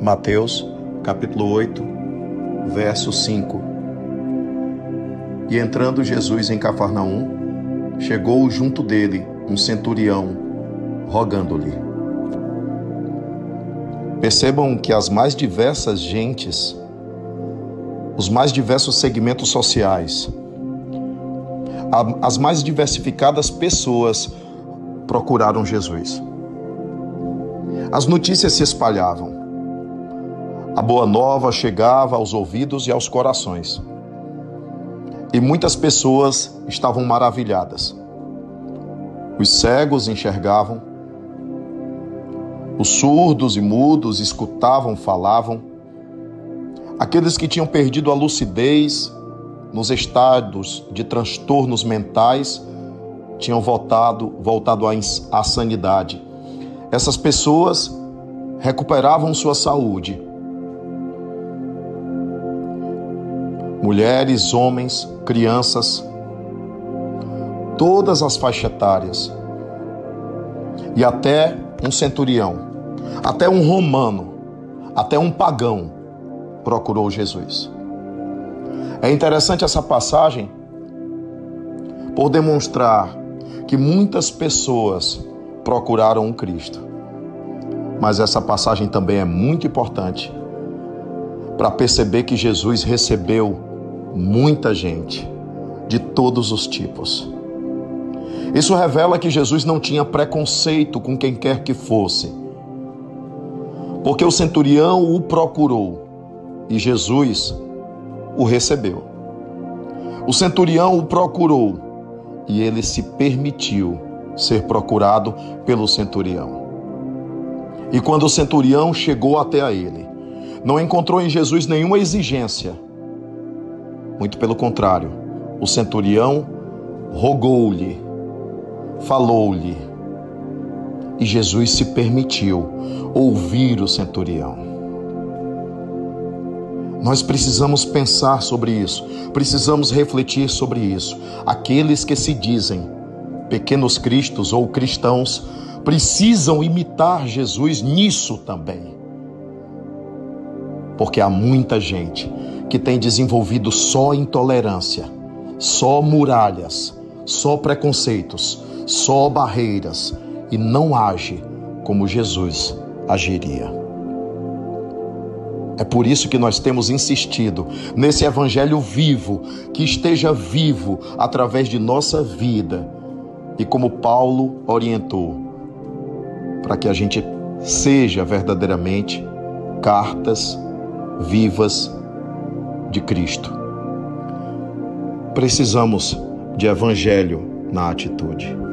Mateus, capítulo 8, verso 5. E entrando Jesus em Cafarnaum, chegou junto dele um centurião, rogando-lhe. Percebam que as mais diversas gentes, os mais diversos segmentos sociais, as mais diversificadas pessoas procuraram Jesus. As notícias se espalhavam. A boa nova chegava aos ouvidos e aos corações. E muitas pessoas estavam maravilhadas. Os cegos enxergavam, os surdos e mudos escutavam, falavam. Aqueles que tinham perdido a lucidez nos estados de transtornos mentais tinham voltado, voltado à, à sanidade. Essas pessoas recuperavam sua saúde. Mulheres, homens, crianças, todas as faixas etárias. E até um centurião, até um romano, até um pagão procurou Jesus. É interessante essa passagem por demonstrar que muitas pessoas procuraram um Cristo. Mas essa passagem também é muito importante para perceber que Jesus recebeu muita gente de todos os tipos. Isso revela que Jesus não tinha preconceito com quem quer que fosse, porque o centurião o procurou e Jesus o recebeu. O centurião o procurou e ele se permitiu ser procurado pelo centurião. E quando o centurião chegou até a ele, não encontrou em Jesus nenhuma exigência. Muito pelo contrário, o centurião rogou-lhe, falou-lhe, e Jesus se permitiu ouvir o centurião. Nós precisamos pensar sobre isso, precisamos refletir sobre isso. Aqueles que se dizem pequenos cristos ou cristãos precisam imitar Jesus nisso também. Porque há muita gente que tem desenvolvido só intolerância, só muralhas, só preconceitos, só barreiras e não age como Jesus agiria. É por isso que nós temos insistido nesse evangelho vivo, que esteja vivo através de nossa vida. E como Paulo orientou, para que a gente seja verdadeiramente cartas vivas de Cristo. Precisamos de evangelho na atitude.